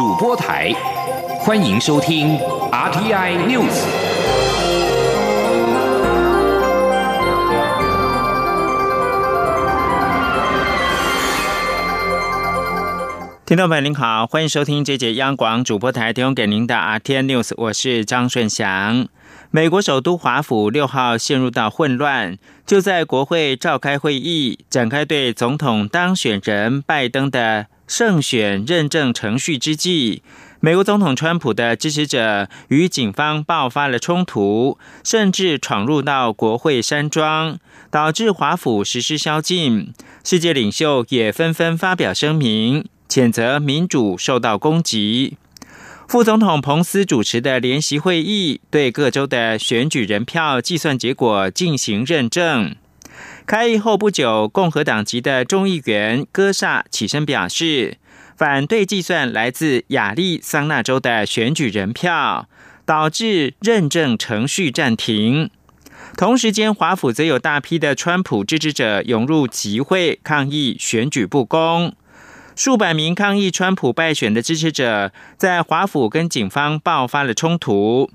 主播台，欢迎收听 RTI News。听众朋友您好，欢迎收听这节央广主播台提供给您的 RTI News，我是张顺祥。美国首都华府六号陷入到混乱，就在国会召开会议，展开对总统当选人拜登的胜选认证程序之际，美国总统川普的支持者与警方爆发了冲突，甚至闯入到国会山庄，导致华府实施宵禁。世界领袖也纷纷发表声明，谴责民主受到攻击。副总统彭斯主持的联席会议对各州的选举人票计算结果进行认证。开议后不久，共和党籍的众议员戈萨起身表示，反对计算来自亚利桑那州的选举人票，导致认证程序暂停。同时间，华府则有大批的川普支持者涌入集会抗议选举不公。数百名抗议川普败选的支持者在华府跟警方爆发了冲突。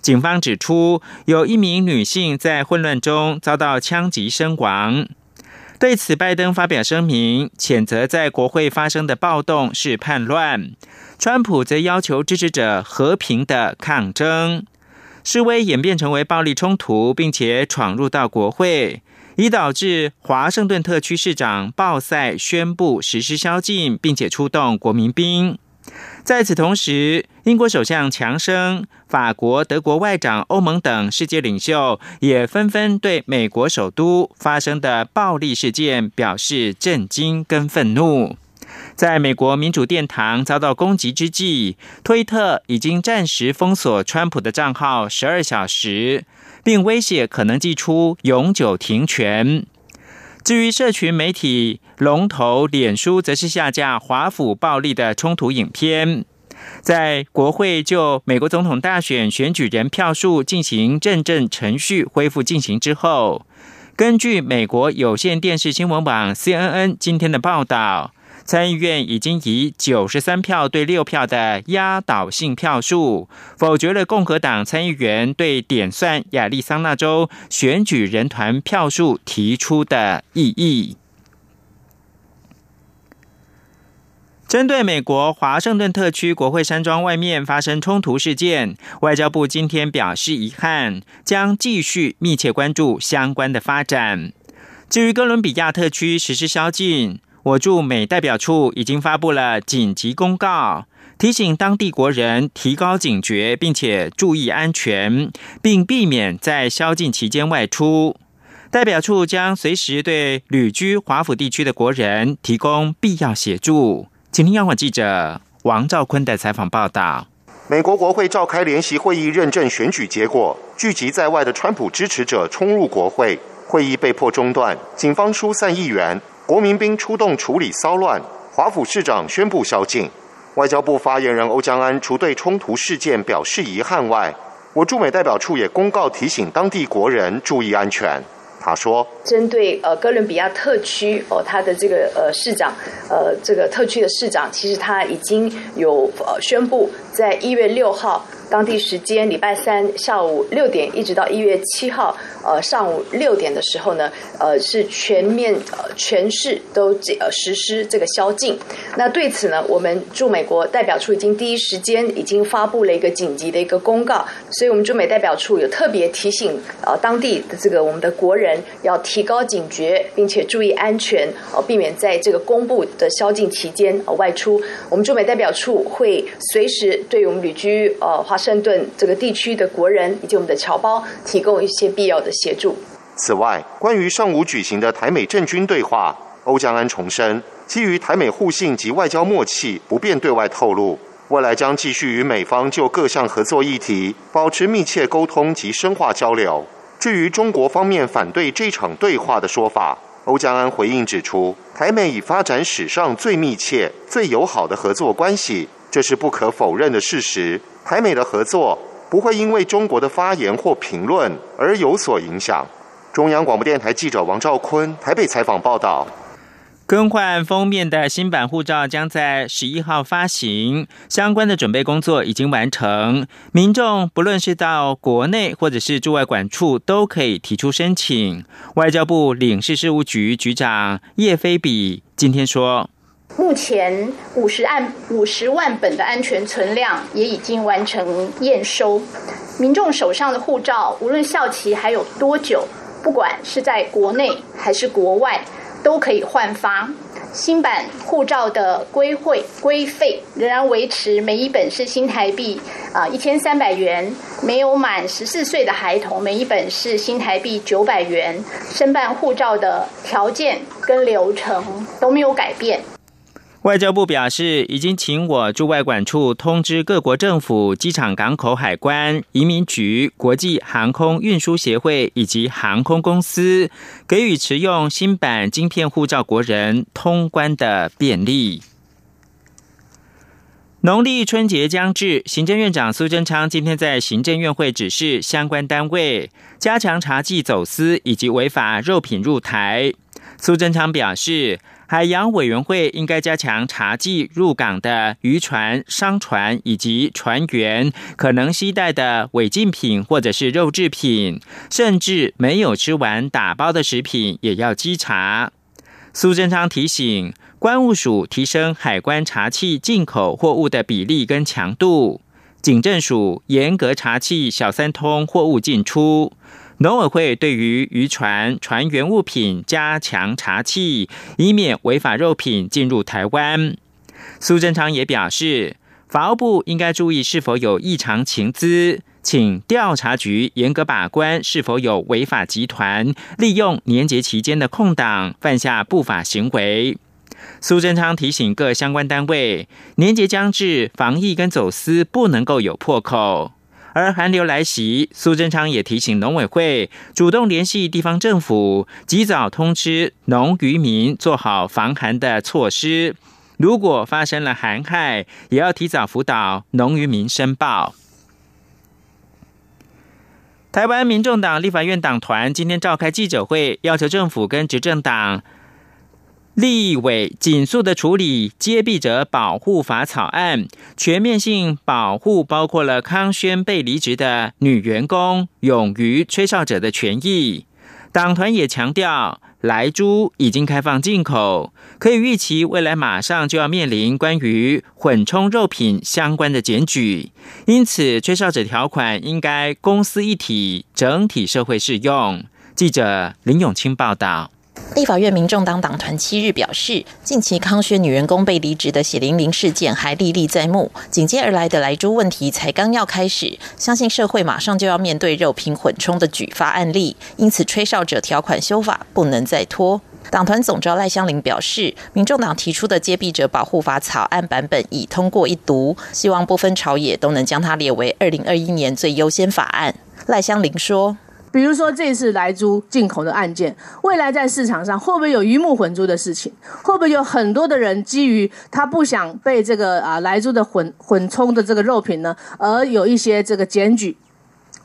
警方指出，有一名女性在混乱中遭到枪击身亡。对此，拜登发表声明，谴责在国会发生的暴动是叛乱。川普则要求支持者和平的抗争。示威演变成为暴力冲突，并且闯入到国会。已导致华盛顿特区市长鲍塞宣布实施宵禁，并且出动国民兵。在此同时，英国首相强生、法国、德国外长、欧盟等世界领袖也纷纷对美国首都发生的暴力事件表示震惊跟愤怒。在美国民主殿堂遭到攻击之际，推特已经暂时封锁川普的账号十二小时。并威胁可能寄出永久停权。至于社群媒体龙头脸书，则是下架华府暴力的冲突影片。在国会就美国总统大选选举人票数进行认证程序恢复进行之后，根据美国有线电视新闻网 CNN 今天的报道。参议院已经以九十三票对六票的压倒性票数，否决了共和党参议员对点算亚利桑那州选举人团票数提出的异议。针对美国华盛顿特区国会山庄外面发生冲突事件，外交部今天表示遗憾，将继续密切关注相关的发展。至于哥伦比亚特区实施宵禁。我驻美代表处已经发布了紧急公告，提醒当地国人提高警觉，并且注意安全，并避免在宵禁期间外出。代表处将随时对旅居华府地区的国人提供必要协助。请听央广记者王兆坤的采访报道。美国国会召开联席会议认证选举结果，聚集在外的川普支持者冲入国会，会议被迫中断，警方疏散议员。国民兵出动处理骚乱，华府市长宣布宵禁。外交部发言人欧江安除对冲突事件表示遗憾外，我驻美代表处也公告提醒当地国人注意安全。他说：“针对呃哥伦比亚特区哦，他的这个呃市长呃这个特区的市长，其实他已经有呃宣布，在一月六号。”当地时间礼拜三下午六点，一直到一月七号呃上午六点的时候呢，呃是全面呃全市都这呃实施这个宵禁。那对此呢，我们驻美国代表处已经第一时间已经发布了一个紧急的一个公告，所以我们驻美代表处有特别提醒呃当地的这个我们的国人要提高警觉，并且注意安全，呃避免在这个公布的宵禁期间呃外出。我们驻美代表处会随时对我们旅居呃华。圣顿这个地区的国人以及我们的侨胞提供一些必要的协助。此外，关于上午举行的台美政军对话，欧江安重申，基于台美互信及外交默契，不便对外透露。未来将继续与美方就各项合作议题保持密切沟通及深化交流。至于中国方面反对这场对话的说法，欧江安回应指出，台美已发展史上最密切、最友好的合作关系。这是不可否认的事实。台美的合作不会因为中国的发言或评论而有所影响。中央广播电台记者王兆坤台北采访报道。更换封面的新版护照将在十一号发行，相关的准备工作已经完成。民众不论是到国内或者是驻外管处，都可以提出申请。外交部领事事务局局长叶飞比今天说，目前五十万五十万本的安全存量也已经完成验收，民众手上的护照无论效期还有多久，不管是在国内还是国外。都可以换发新版护照的规会规费仍然维持每一本是新台币啊一千三百元，没有满十四岁的孩童每一本是新台币九百元。申办护照的条件跟流程都没有改变。外交部表示，已经请我驻外管处通知各国政府、机场、港口、海关、移民局、国际航空运输协会以及航空公司，给予持用新版晶片护照国人通关的便利。农历春节将至，行政院长苏贞昌今天在行政院会指示相关单位加强查缉走私以及违法肉品入台。苏贞昌表示。海洋委员会应该加强查缉入港的渔船、商船以及船员可能携带的违禁品或者是肉制品，甚至没有吃完打包的食品也要稽查。苏贞昌提醒，关务署提升海关查缉进口货物的比例跟强度，警政署严格查缉小三通货物进出。农委会对于渔船船员物品加强查缉，以免违法肉品进入台湾。苏贞昌也表示，法务部应该注意是否有异常情资，请调查局严格把关是否有违法集团利用年节期间的空档犯下不法行为。苏贞昌提醒各相关单位，年节将至，防疫跟走私不能够有破口。而寒流来袭，苏贞昌也提醒农委会主动联系地方政府，及早通知农渔民做好防寒的措施。如果发生了寒害，也要提早辅导农渔民申报。台湾民众党立法院党团今天召开记者会，要求政府跟执政党。立委紧速的处理接弊者保护法草案，全面性保护包括了康轩被离职的女员工、勇于吹哨者的权益。党团也强调，莱猪已经开放进口，可以预期未来马上就要面临关于混充肉品相关的检举，因此吹哨者条款应该公司一体，整体社会适用。记者林永清报道。立法院民众党党团七日表示，近期康轩女员工被离职的血淋淋事件还历历在目，紧接而来的莱猪问题才刚要开始，相信社会马上就要面对肉品混充的举发案例，因此吹哨者条款修法不能再拖。党团总召赖香林表示，民众党提出的接弊者保护法草案版本已通过一读，希望不分朝野都能将它列为二零二一年最优先法案。赖香林说。比如说这次来猪进口的案件，未来在市场上会不会有鱼目混珠的事情？会不会有很多的人基于他不想被这个啊来猪的混混充的这个肉品呢，而有一些这个检举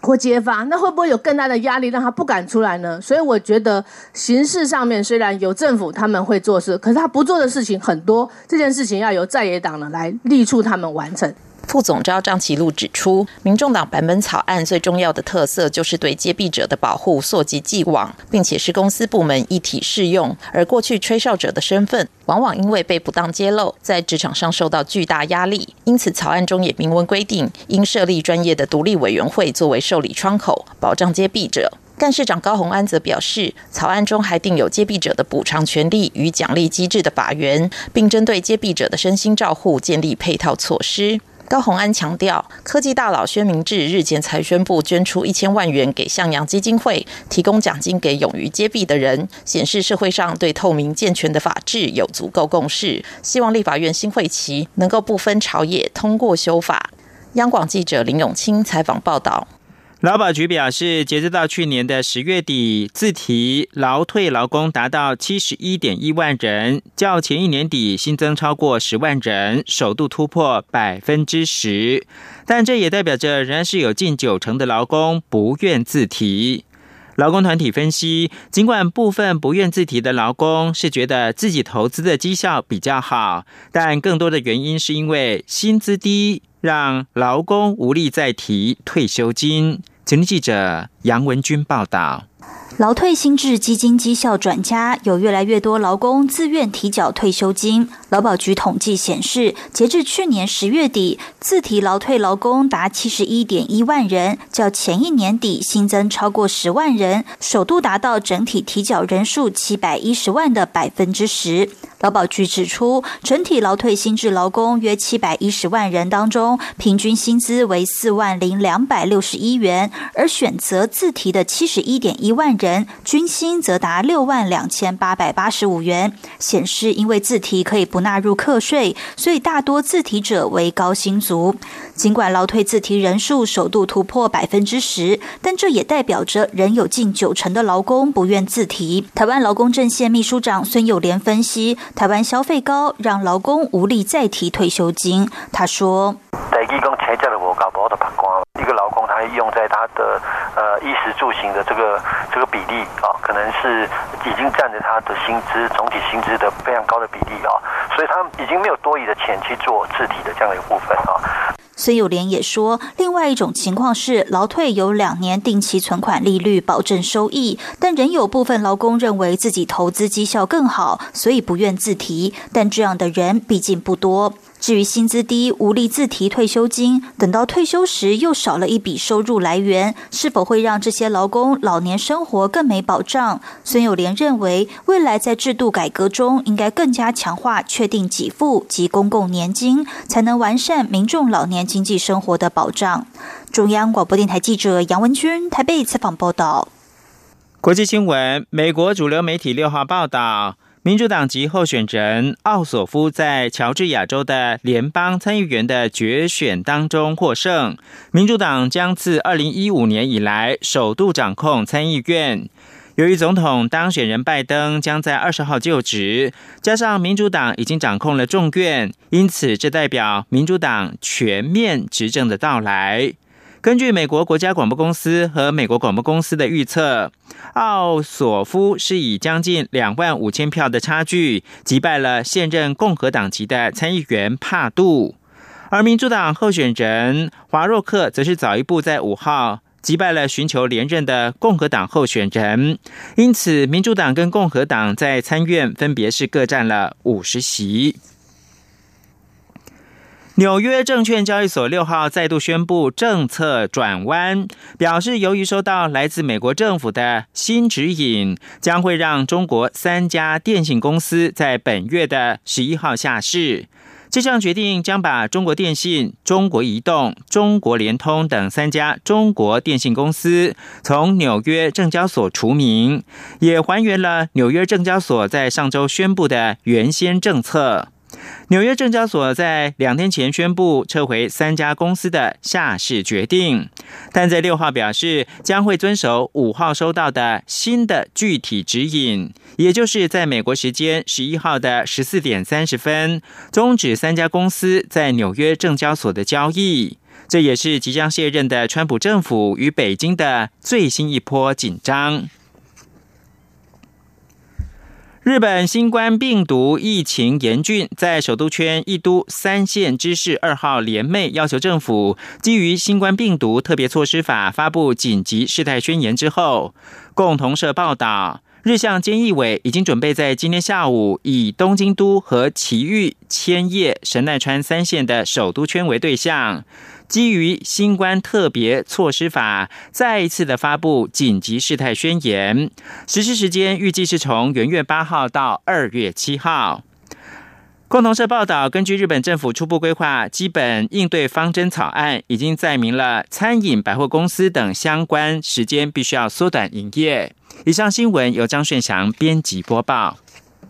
或揭发？那会不会有更大的压力让他不敢出来呢？所以我觉得形式上面虽然有政府他们会做事，可是他不做的事情很多，这件事情要由在野党呢来力促他们完成。副总召张其禄指出，民众党版本草案最重要的特色就是对接弊者的保护溯及既往，并且是公司部门一体适用。而过去吹哨者的身份，往往因为被不当揭露，在职场上受到巨大压力。因此，草案中也明文规定，应设立专业的独立委员会作为受理窗口，保障接弊者。干事长高鸿安则表示，草案中还定有接弊者的补偿权利与奖励机制的法源，并针对接弊者的身心照护建立配套措施。高鸿安强调，科技大佬薛明志日前才宣布捐出一千万元给向阳基金会，提供奖金给勇于揭弊的人，显示社会上对透明健全的法治有足够共识。希望立法院新会期能够不分朝野通过修法。央广记者林永清采访报道。劳保局表示，截至到去年的十月底，自提劳退劳工达到七十一点一万人，较前一年底新增超过十万人，首度突破百分之十。但这也代表着仍然是有近九成的劳工不愿自提。劳工团体分析，尽管部分不愿自提的劳工是觉得自己投资的绩效比较好，但更多的原因是因为薪资低，让劳工无力再提退休金。请记者杨文军报道。劳退新制基金绩效转佳，有越来越多劳工自愿提缴退休金。劳保局统计显示，截至去年十月底，自提劳退劳工达七十一点一万人，较前一年底新增超过十万人，首度达到整体提缴人数七百一十万的百分之十。劳保局指出，整体劳退薪制劳工约七百一十万人当中，平均薪资为四万零两百六十一元，而选择自提的七十一点一万人，均薪则达六万两千八百八十五元。显示，因为自提可以不纳入课税，所以大多自提者为高薪族。尽管劳退自提人数首度突破百分之十，但这也代表着仍有近九成的劳工不愿自提。台湾劳工阵线秘书长孙友莲分析，台湾消费高，让劳工无力再提退休金。他说：“一个劳工他用在他的呃衣食住行的这个这个比例啊，可能是已经占着他的薪资总体薪资的非常高的比例啊，所以他已经没有多余的钱去做自提的这样的一个部分啊。”孙友莲也说，另外一种情况是，劳退有两年定期存款利率保证收益，但仍有部分劳工认为自己投资绩效更好，所以不愿自提。但这样的人毕竟不多。至于薪资低、无力自提退休金，等到退休时又少了一笔收入来源，是否会让这些劳工老年生活更没保障？孙友莲认为，未来在制度改革中，应该更加强化确定给付及公共年金，才能完善民众老年经济生活的保障。中央广播电台记者杨文君台北采访报道。国际新闻：美国主流媒体六号报道。民主党籍候选人奥索夫在乔治亚州的联邦参议员的决选当中获胜，民主党将自二零一五年以来首度掌控参议院。由于总统当选人拜登将在二十号就职，加上民主党已经掌控了众院，因此这代表民主党全面执政的到来。根据美国国家广播公司和美国广播公司的预测，奥索夫是以将近两万五千票的差距击败了现任共和党籍的参议员帕杜，而民主党候选人华洛克则是早一步在五号击败了寻求连任的共和党候选人，因此民主党跟共和党在参院分别是各占了五十席。纽约证券交易所六号再度宣布政策转弯，表示由于收到来自美国政府的新指引，将会让中国三家电信公司在本月的十一号下市。这项决定将把中国电信、中国移动、中国联通等三家中国电信公司从纽约证交所除名，也还原了纽约证交所在上周宣布的原先政策。纽约证交所在两天前宣布撤回三家公司的下市决定，但在六号表示将会遵守五号收到的新的具体指引，也就是在美国时间十一号的十四点三十分终止三家公司在纽约证交所的交易。这也是即将卸任的川普政府与北京的最新一波紧张。日本新冠病毒疫情严峻，在首都圈一都三县知事二号联袂要求政府基于新冠病毒特别措施法发布紧急事态宣言之后，共同社报道，日向菅义伟已经准备在今天下午以东京都和埼玉、千叶、神奈川三县的首都圈为对象。基于新冠特别措施法，再一次的发布紧急事态宣言，实施时间预计是从元月八号到二月七号。共同社报道，根据日本政府初步规划，基本应对方针草案已经载明了餐饮、百货公司等相关时间必须要缩短营业。以上新闻由张顺祥编辑播报。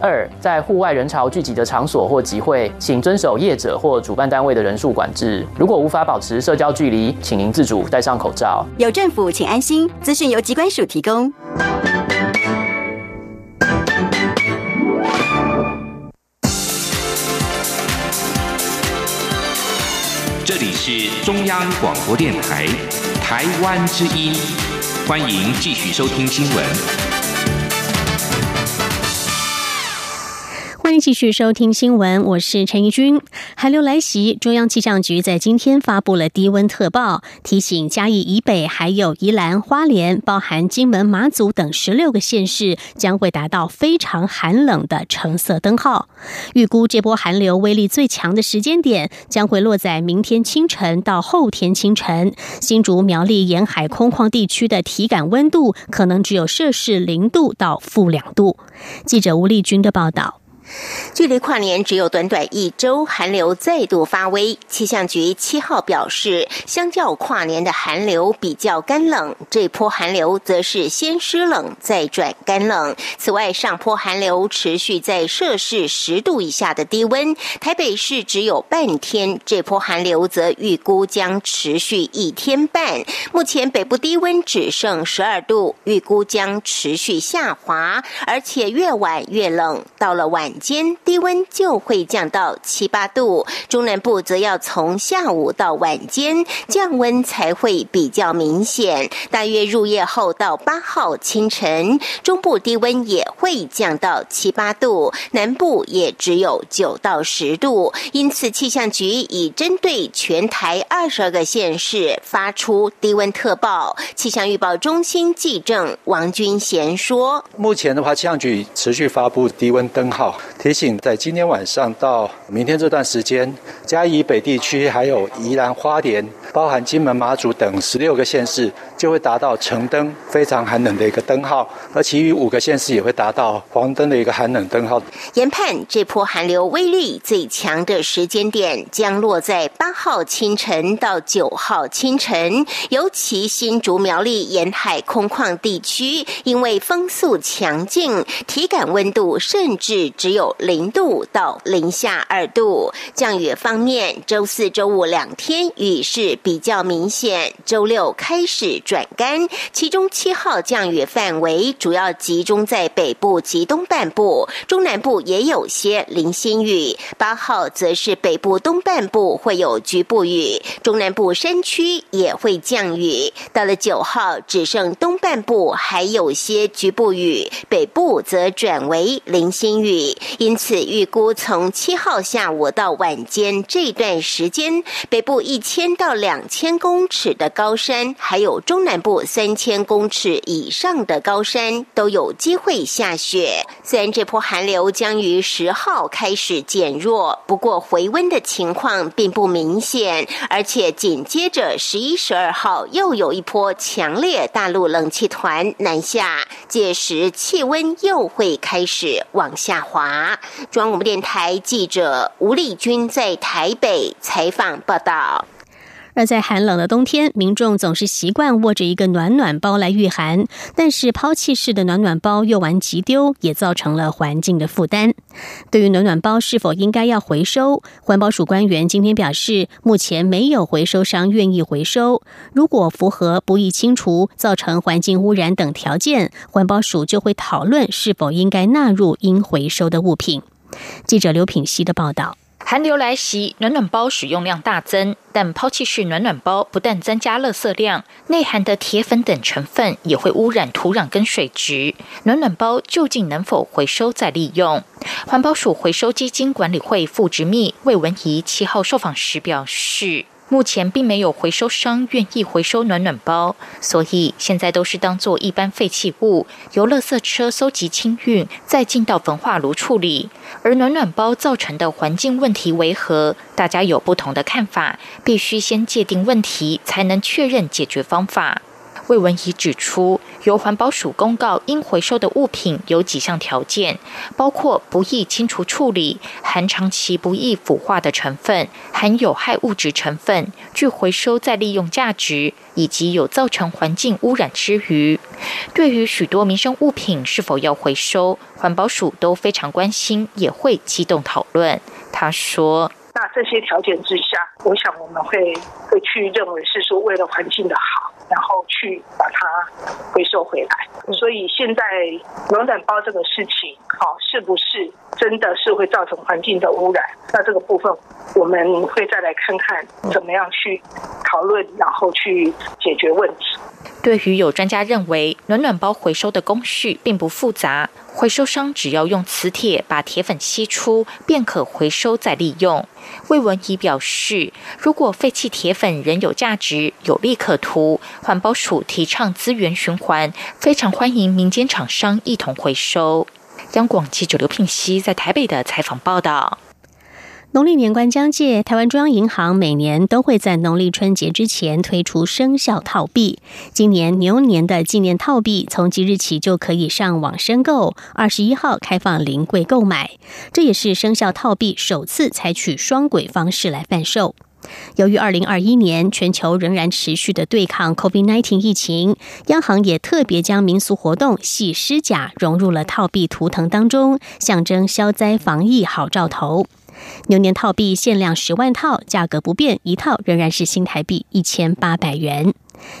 二，在户外人潮聚集的场所或集会，请遵守业者或主办单位的人数管制。如果无法保持社交距离，请您自主戴上口罩。有政府，请安心。资讯由机关署提供。这里是中央广播电台台湾之音，欢迎继续收听新闻。继续收听新闻，我是陈怡君。寒流来袭，中央气象局在今天发布了低温特报，提醒嘉义以北还有宜兰花莲，包含金门、马祖等十六个县市将会达到非常寒冷的橙色灯号。预估这波寒流威力最强的时间点将会落在明天清晨到后天清晨。新竹苗栗沿海空旷地区的体感温度可能只有摄氏零度到负两度。记者吴丽君的报道。距离跨年只有短短一周，寒流再度发威。气象局七号表示，相较跨年的寒流比较干冷，这波寒流则是先湿冷再转干冷。此外，上坡寒流持续在摄氏十度以下的低温，台北市只有半天，这波寒流则预估将持续一天半。目前北部低温只剩十二度，预估将持续下滑，而且越晚越冷，到了晚。间低温就会降到七八度，中南部则要从下午到晚间降温才会比较明显。大约入夜后到八号清晨，中部低温也会降到七八度，南部也只有九到十度。因此，气象局已针对全台二十二个县市发出低温特报。气象预报中心记者王君贤说：“目前的话，气象局持续发布低温灯号。”提醒，在今天晚上到明天这段时间，嘉义北地区还有宜兰花莲，包含金门、马祖等十六个县市，就会达到橙灯非常寒冷的一个灯号，而其余五个县市也会达到黄灯的一个寒冷灯号。研判这波寒流威力最强的时间点将落在八号清晨到九号清晨，尤其新竹苗栗沿海空旷地区，因为风速强劲，体感温度甚至只有。零度到零下二度。降雨方面，周四周五两天雨势比较明显，周六开始转干。其中七号降雨范围主要集中在北部及东半部，中南部也有些零星雨。八号则是北部东半部会有局部雨，中南部山区也会降雨。到了九号，只剩东半部还有些局部雨，北部则转为零星雨。因此，预估从七号下午到晚间这段时间，北部一千到两千公尺的高山，还有中南部三千公尺以上的高山都有机会下雪。虽然这波寒流将于十号开始减弱，不过回温的情况并不明显，而且紧接着十一、十二号又有一波强烈大陆冷气团南下，届时气温又会开始往下滑。中央广播电台记者吴丽君在台北采访报道。而在寒冷的冬天，民众总是习惯握着一个暖暖包来御寒，但是抛弃式的暖暖包用完即丢，也造成了环境的负担。对于暖暖包是否应该要回收，环保署官员今天表示，目前没有回收商愿意回收。如果符合不易清除、造成环境污染等条件，环保署就会讨论是否应该纳入应回收的物品。记者刘品希的报道。寒流来袭，暖暖包使用量大增，但抛弃式暖暖包不但增加垃圾量，内含的铁粉等成分也会污染土壤跟水质。暖暖包究竟能否回收再利用？环保署回收基金管理会副执秘魏文怡七号受访时表示。目前并没有回收商愿意回收暖暖包，所以现在都是当做一般废弃物，由垃圾车搜集清运，再进到焚化炉处理。而暖暖包造成的环境问题为何？大家有不同的看法，必须先界定问题，才能确认解决方法。魏文仪指出，由环保署公告应回收的物品有几项条件，包括不易清除处理、含长期不易腐化的成分、含有害物质成分、具回收再利用价值，以及有造成环境污染之余。对于许多民生物品是否要回收，环保署都非常关心，也会机动讨论。他说。那这些条件之下，我想我们会会去认为是说为了环境的好，然后去把它回收回来。所以现在暖暖包这个事情，好是不是真的是会造成环境的污染？那这个部分我们会再来看看怎么样去讨论，然后去解决问题。对于有专家认为暖暖包回收的工序并不复杂，回收商只要用磁铁把铁粉吸出，便可回收再利用。魏文仪表示，如果废弃铁粉仍有价值、有利可图，环保署提倡资源循环，非常欢迎民间厂商一同回收。央广记者刘聘熙在台北的采访报道。农历年关将届，台湾中央银行每年都会在农历春节之前推出生肖套币。今年牛年的纪念套币从即日起就可以上网申购，二十一号开放临柜购买。这也是生肖套币首次采取双轨方式来贩售。由于二零二一年全球仍然持续的对抗 COVID-19 疫情，央行也特别将民俗活动洗狮甲融入了套币图腾当中，象征消灾防疫好兆头。牛年套币限量十万套，价格不变，一套仍然是新台币一千八百元。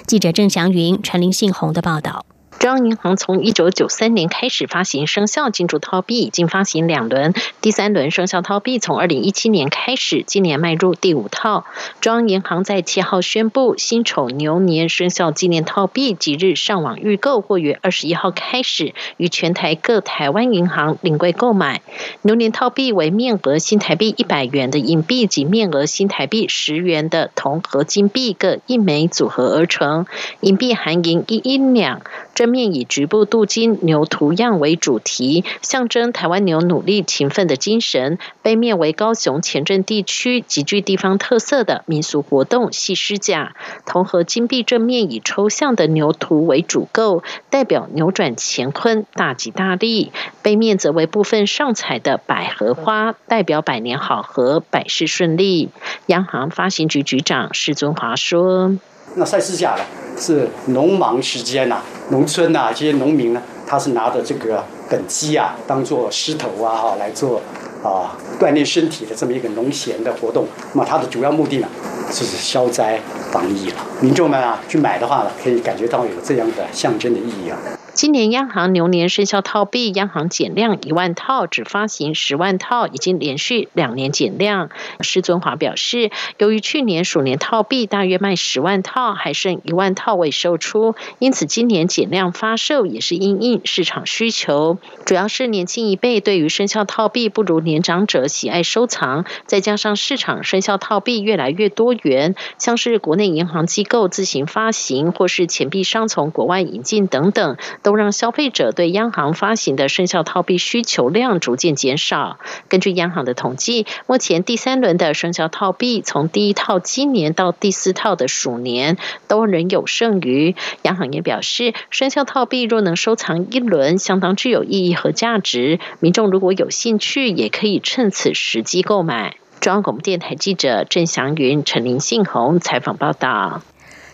记者郑祥云、陈林信宏的报道。中央银行从一九九三年开始发行生肖金主套币，已经发行两轮，第三轮生肖套币从二零一七年开始，今年迈入第五套。中央银行在七号宣布，辛丑牛年生肖纪念套币即日上网预购，或于二十一号开始于全台各台湾银行领柜购买。牛年套币为面额新台币一百元的硬币及面额新台币十元的铜合金币各一枚组合而成，硬币含银一英两。正面以局部镀金牛图样为主题，象征台湾牛努力勤奋的精神；背面为高雄前镇地区极具地方特色的民俗活动戏狮甲。铜和金币正面以抽象的牛图为主构，代表扭转乾坤、大吉大利；背面则为部分上彩的百合花，代表百年好合、百事顺利。央行发行局局长施尊华说。那赛事下来是农忙时间呐，农村呐，这些农民呢，他是拿着这个本鸡啊，当做狮头啊，哈，来做啊锻炼身体的这么一个农闲的活动。那么它的主要目的呢，就是消灾防疫了。民众们啊，去买的话呢，可以感觉到有这样的象征的意义啊。今年央行牛年生肖套币，央行减量一万套，只发行十万套，已经连续两年减量。施尊华表示，由于去年鼠年套币大约卖十万套，还剩一万套未售出，因此今年减量发售也是因应市场需求。主要是年轻一辈对于生肖套币不如年长者喜爱收藏，再加上市场生肖套币越来越多元，像是国内银行机构自行发行，或是钱币商从国外引进等等。都让消费者对央行发行的生肖套币需求量逐渐减少。根据央行的统计，目前第三轮的生肖套币，从第一套今年到第四套的鼠年，都仍有剩余。央行也表示，生肖套币若能收藏一轮，相当具有意义和价值。民众如果有兴趣，也可以趁此时机购买。中央广播电台记者郑祥云、陈林信宏采访报道。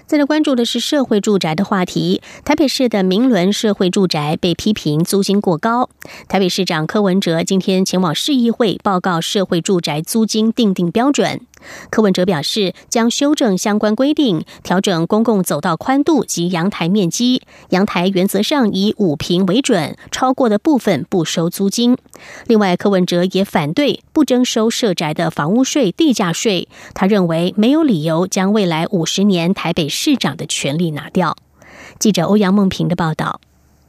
再来关注的是社会住宅的话题。台北市的明伦社会住宅被批评租金过高。台北市长柯文哲今天前往市议会报告社会住宅租金定定标准。柯文哲表示，将修正相关规定，调整公共走道宽度及阳台面积。阳台原则上以五平为准，超过的部分不收租金。另外，柯文哲也反对不征收社宅的房屋税、地价税。他认为没有理由将未来五十年台北市长的权利拿掉。记者欧阳梦平的报道。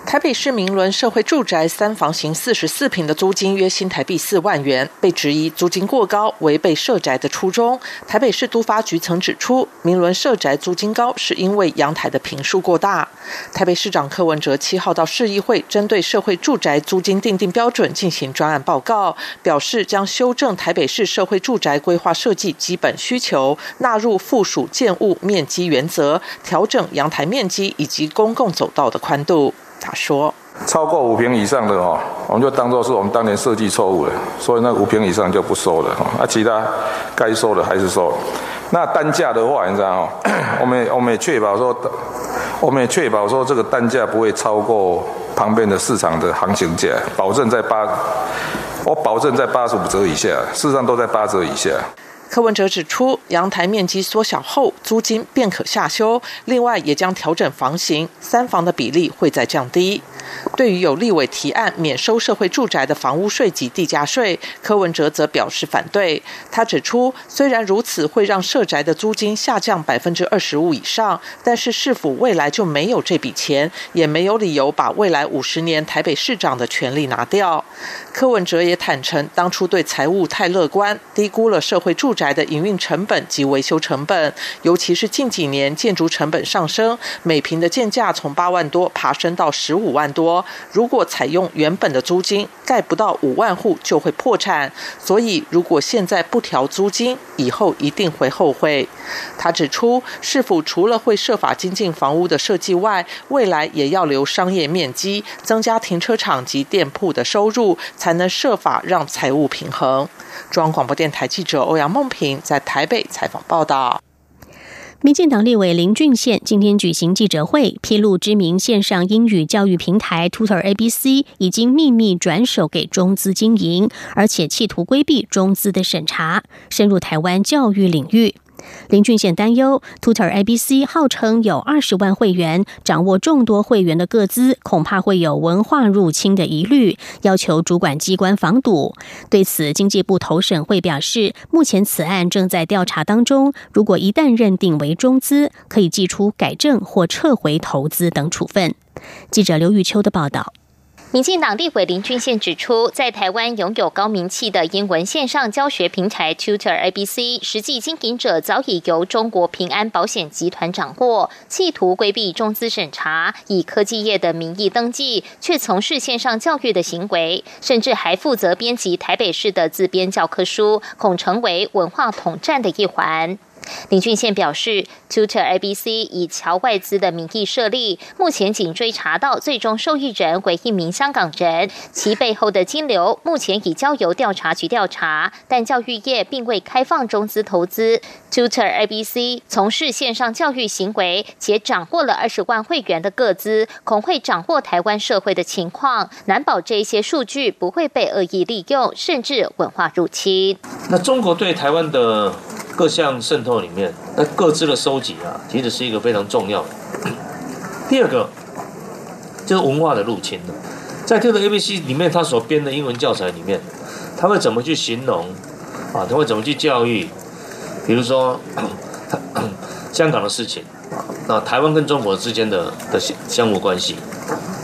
台北市明伦社会住宅三房型四十四平的租金约新台币四万元，被质疑租金过高，违背社宅的初衷。台北市都发局曾指出，明伦社宅租金高是因为阳台的平数过大。台北市长柯文哲七号到市议会，针对社会住宅租金定定标准进行专案报告，表示将修正台北市社会住宅规划设计基本需求，纳入附属建物面积原则，调整阳台面积以及公共走道的宽度。说：“超过五平以上的哦，我们就当做是我们当年设计错误了，所以那五平以上就不收了哈。那其他该收的还是收。那单价的话，你知道哦，我们我们也确保说，我们也确保说这个单价不会超过旁边的市场的行情价，保证在八，我保证在八十五折以下，事实上都在八折以下。”柯文哲指出，阳台面积缩小后，租金便可下修。另外，也将调整房型，三房的比例会再降低。对于有立委提案免收社会住宅的房屋税及地价税，柯文哲则表示反对。他指出，虽然如此会让社宅的租金下降百分之二十五以上，但是市府未来就没有这笔钱，也没有理由把未来五十年台北市长的权利拿掉。柯文哲也坦诚，当初对财务太乐观，低估了社会住宅的营运成本及维修成本，尤其是近几年建筑成本上升，每平的建价从八万多爬升到十五万多。如果采用原本的租金，盖不到五万户就会破产。所以，如果现在不调租金，以后一定会后悔。他指出，市府除了会设法精进房屋的设计外，未来也要留商业面积，增加停车场及店铺的收入，才能设法让财务平衡。中央广播电台记者欧阳梦平在台北采访报道。民进党立委林俊宪今天举行记者会，披露知名线上英语教育平台 Tutor ABC 已经秘密转手给中资经营，而且企图规避中资的审查，深入台湾教育领域。林俊宪担忧，Tutor ABC 号称有二十万会员，掌握众多会员的个资，恐怕会有文化入侵的疑虑，要求主管机关防堵。对此，经济部投审会表示，目前此案正在调查当中，如果一旦认定为中资，可以寄出改正或撤回投资等处分。记者刘玉秋的报道。民进党立委林俊宪指出，在台湾拥有高名气的英文线上教学平台 Tutor ABC，实际经营者早已由中国平安保险集团掌握，企图规避中资审查，以科技业的名义登记，却从事线上教育的行为，甚至还负责编辑台北市的自编教科书，恐成为文化统战的一环。林俊宪表示，Tutor ABC 以侨外资的名义设立，目前仅追查到最终受益人为一名香港人，其背后的金流目前已交由调查局调查，但教育业并未开放中资投资。Tutor ABC 从事线上教育行为，且掌握了二十万会员的个资，恐会掌握台湾社会的情况，难保这些数据不会被恶意利用，甚至文化入侵。那中国对台湾的各项渗透里面，那各自的收集啊，其实是一个非常重要的。第二个，就是文化的入侵了。在这个 ABC 里面，他所编的英文教材里面，他会怎么去形容啊？他会怎么去教育？比如说，香港的事情啊，那台湾跟中国之间的的相互关系，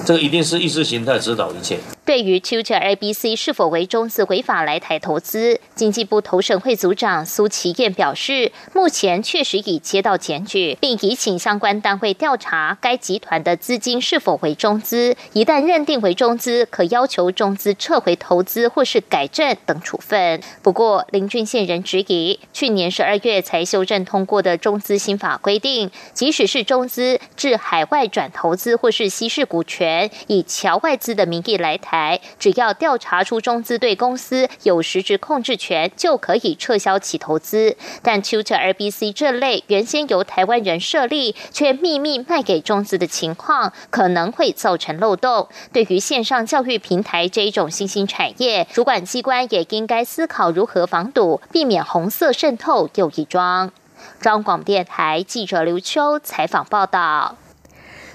这个一定是意识形态指导一切。对于 Tutor ABC 是否为中资违法来台投资，经济部投审会组长苏其燕表示，目前确实已接到检举，并已请相关单位调查该集团的资金是否为中资。一旦认定为中资，可要求中资撤回投资或是改正等处分。不过，林俊宪人质疑，去年十二月才修正通过的中资新法规定，即使是中资至海外转投资或是稀释股权，以侨外资的名义来台。只要调查出中资对公司有实质控制权，就可以撤销其投资。但 Tutor RBC 这类原先由台湾人设立却秘密卖给中资的情况，可能会造成漏洞。对于线上教育平台这一种新兴产业，主管机关也应该思考如何防堵，避免红色渗透又一桩。中广电台记者刘秋采访报道。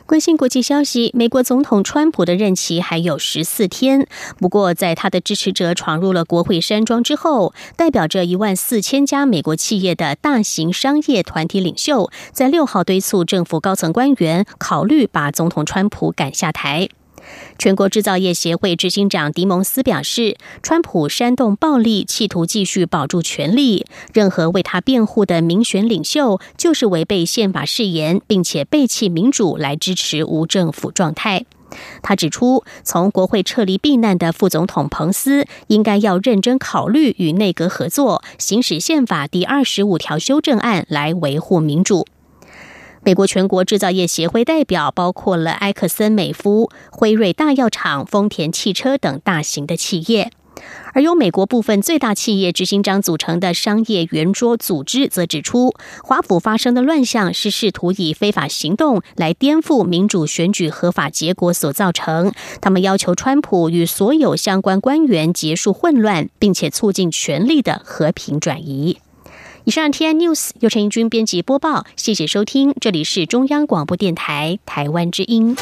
关心国际消息，美国总统川普的任期还有十四天。不过，在他的支持者闯入了国会山庄之后，代表着一万四千家美国企业的大型商业团体领袖，在六号敦促政府高层官员考虑把总统川普赶下台。全国制造业协会执行长迪蒙斯表示，川普煽动暴力，企图继续保住权力。任何为他辩护的民选领袖，就是违背宪法誓言，并且背弃民主来支持无政府状态。他指出，从国会撤离避难的副总统彭斯，应该要认真考虑与内阁合作，行使宪法第二十五条修正案来维护民主。美国全国制造业协会代表包括了埃克森美孚、辉瑞大药厂、丰田汽车等大型的企业，而由美国部分最大企业执行长组成的商业圆桌组织则指出，华府发生的乱象是试图以非法行动来颠覆民主选举合法结果所造成。他们要求川普与所有相关官员结束混乱，并且促进权力的和平转移。以上 T N News 由陈英军编辑播报，谢谢收听，这里是中央广播电台台湾之音。